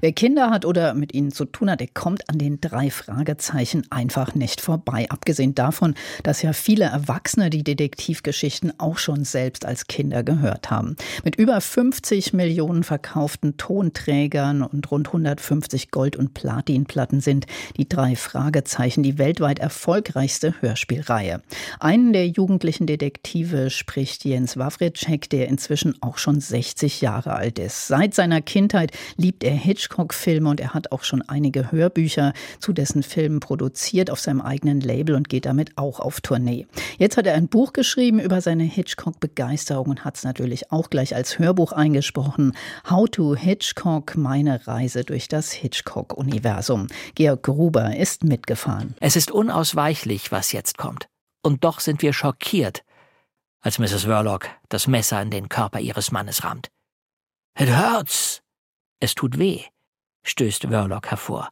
Wer Kinder hat oder mit ihnen zu tun hat, der kommt an den drei Fragezeichen einfach nicht vorbei. Abgesehen davon, dass ja viele Erwachsene die Detektivgeschichten auch schon selbst als Kinder gehört haben. Mit über 50 Millionen verkauften Tonträgern und rund 150 Gold- und Platinplatten sind die drei Fragezeichen die weltweit erfolgreichste Hörspielreihe. Einen der jugendlichen Detektive spricht Jens Wawritschek, der inzwischen auch schon 60 Jahre alt ist. Seit seiner Kindheit liebt er Hitchcock Hitchcock-Filme und er hat auch schon einige Hörbücher zu dessen Filmen produziert auf seinem eigenen Label und geht damit auch auf Tournee. Jetzt hat er ein Buch geschrieben über seine Hitchcock-Begeisterung und hat es natürlich auch gleich als Hörbuch eingesprochen. How to Hitchcock, meine Reise durch das Hitchcock-Universum. Georg Gruber ist mitgefahren. Es ist unausweichlich, was jetzt kommt. Und doch sind wir schockiert, als Mrs. Verloc das Messer in den Körper ihres Mannes rammt. It hurts! Es tut weh stößt Wörlock hervor.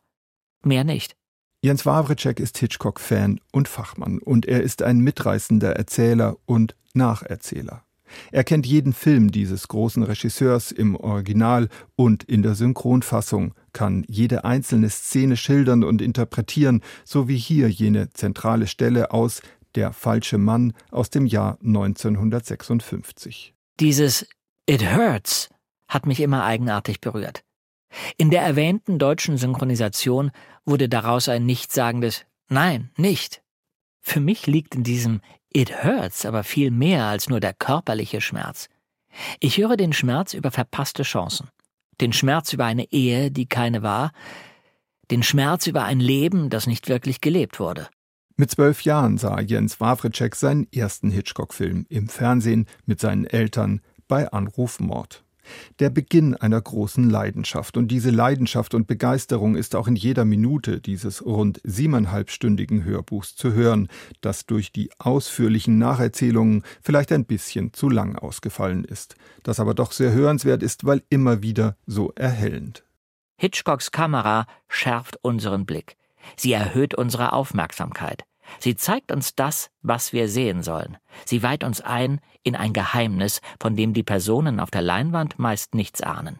Mehr nicht. Jens Wawritschek ist Hitchcock-Fan und Fachmann und er ist ein mitreißender Erzähler und Nacherzähler. Er kennt jeden Film dieses großen Regisseurs im Original und in der Synchronfassung, kann jede einzelne Szene schildern und interpretieren, so wie hier jene zentrale Stelle aus Der falsche Mann aus dem Jahr 1956. Dieses It Hurts hat mich immer eigenartig berührt. In der erwähnten deutschen Synchronisation wurde daraus ein nichtssagendes Nein, nicht. Für mich liegt in diesem It hurts aber viel mehr als nur der körperliche Schmerz. Ich höre den Schmerz über verpasste Chancen, den Schmerz über eine Ehe, die keine war, den Schmerz über ein Leben, das nicht wirklich gelebt wurde. Mit zwölf Jahren sah Jens Wawritschek seinen ersten Hitchcock-Film im Fernsehen mit seinen Eltern bei Anruf Mord der Beginn einer großen Leidenschaft. Und diese Leidenschaft und Begeisterung ist auch in jeder Minute dieses rund siebeneinhalbstündigen Hörbuchs zu hören, das durch die ausführlichen Nacherzählungen vielleicht ein bisschen zu lang ausgefallen ist, das aber doch sehr hörenswert ist, weil immer wieder so erhellend. Hitchcocks Kamera schärft unseren Blick. Sie erhöht unsere Aufmerksamkeit. Sie zeigt uns das, was wir sehen sollen. Sie weiht uns ein in ein Geheimnis, von dem die Personen auf der Leinwand meist nichts ahnen.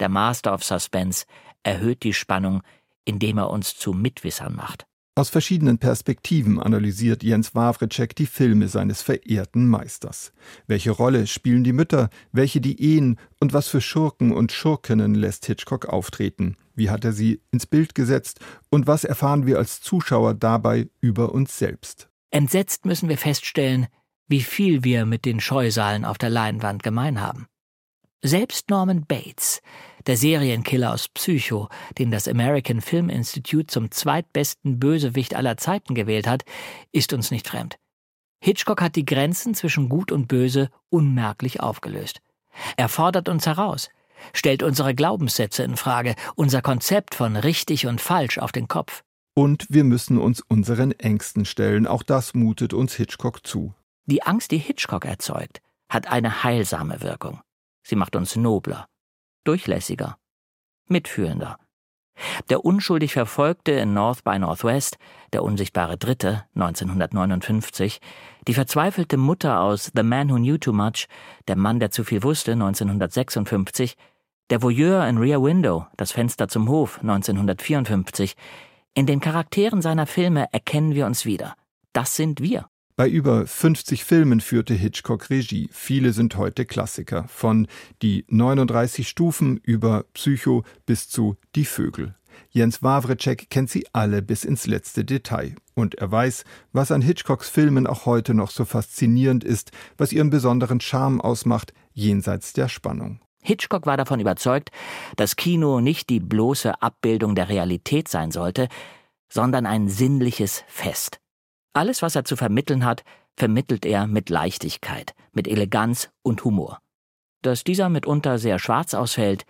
Der Master of Suspense erhöht die Spannung, indem er uns zu Mitwissern macht. Aus verschiedenen Perspektiven analysiert Jens Wawritschek die Filme seines verehrten Meisters. Welche Rolle spielen die Mütter, welche die Ehen und was für Schurken und Schurkinnen lässt Hitchcock auftreten? Wie hat er sie ins Bild gesetzt und was erfahren wir als Zuschauer dabei über uns selbst? Entsetzt müssen wir feststellen, wie viel wir mit den Scheusalen auf der Leinwand gemein haben. Selbst Norman Bates, der Serienkiller aus Psycho, den das American Film Institute zum zweitbesten Bösewicht aller Zeiten gewählt hat, ist uns nicht fremd. Hitchcock hat die Grenzen zwischen Gut und Böse unmerklich aufgelöst. Er fordert uns heraus, stellt unsere Glaubenssätze in Frage, unser Konzept von richtig und falsch auf den Kopf. Und wir müssen uns unseren Ängsten stellen, auch das mutet uns Hitchcock zu. Die Angst, die Hitchcock erzeugt, hat eine heilsame Wirkung. Sie macht uns nobler, durchlässiger, mitfühlender. Der unschuldig Verfolgte in North by Northwest, der unsichtbare Dritte 1959, die verzweifelte Mutter aus The Man Who Knew Too Much, der Mann, der zu viel wusste 1956, der Voyeur in Rear Window, das Fenster zum Hof 1954. In den Charakteren seiner Filme erkennen wir uns wieder. Das sind wir. Bei über 50 Filmen führte Hitchcock Regie. Viele sind heute Klassiker. Von Die 39 Stufen über Psycho bis zu Die Vögel. Jens Wawritschek kennt sie alle bis ins letzte Detail. Und er weiß, was an Hitchcocks Filmen auch heute noch so faszinierend ist, was ihren besonderen Charme ausmacht, jenseits der Spannung. Hitchcock war davon überzeugt, dass Kino nicht die bloße Abbildung der Realität sein sollte, sondern ein sinnliches Fest. Alles, was er zu vermitteln hat, vermittelt er mit Leichtigkeit, mit Eleganz und Humor. Dass dieser mitunter sehr schwarz ausfällt,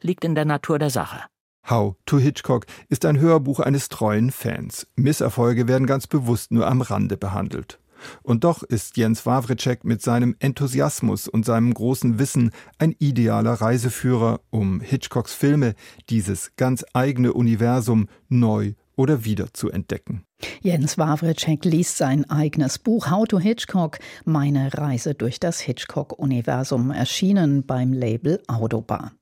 liegt in der Natur der Sache. How to Hitchcock ist ein Hörbuch eines treuen Fans. Misserfolge werden ganz bewusst nur am Rande behandelt. Und doch ist Jens Wawritschek mit seinem Enthusiasmus und seinem großen Wissen ein idealer Reiseführer, um Hitchcocks Filme, dieses ganz eigene Universum, neu oder wieder zu entdecken. Jens Wawritschek liest sein eigenes Buch How to Hitchcock, meine Reise durch das Hitchcock-Universum, erschienen beim Label Autobar.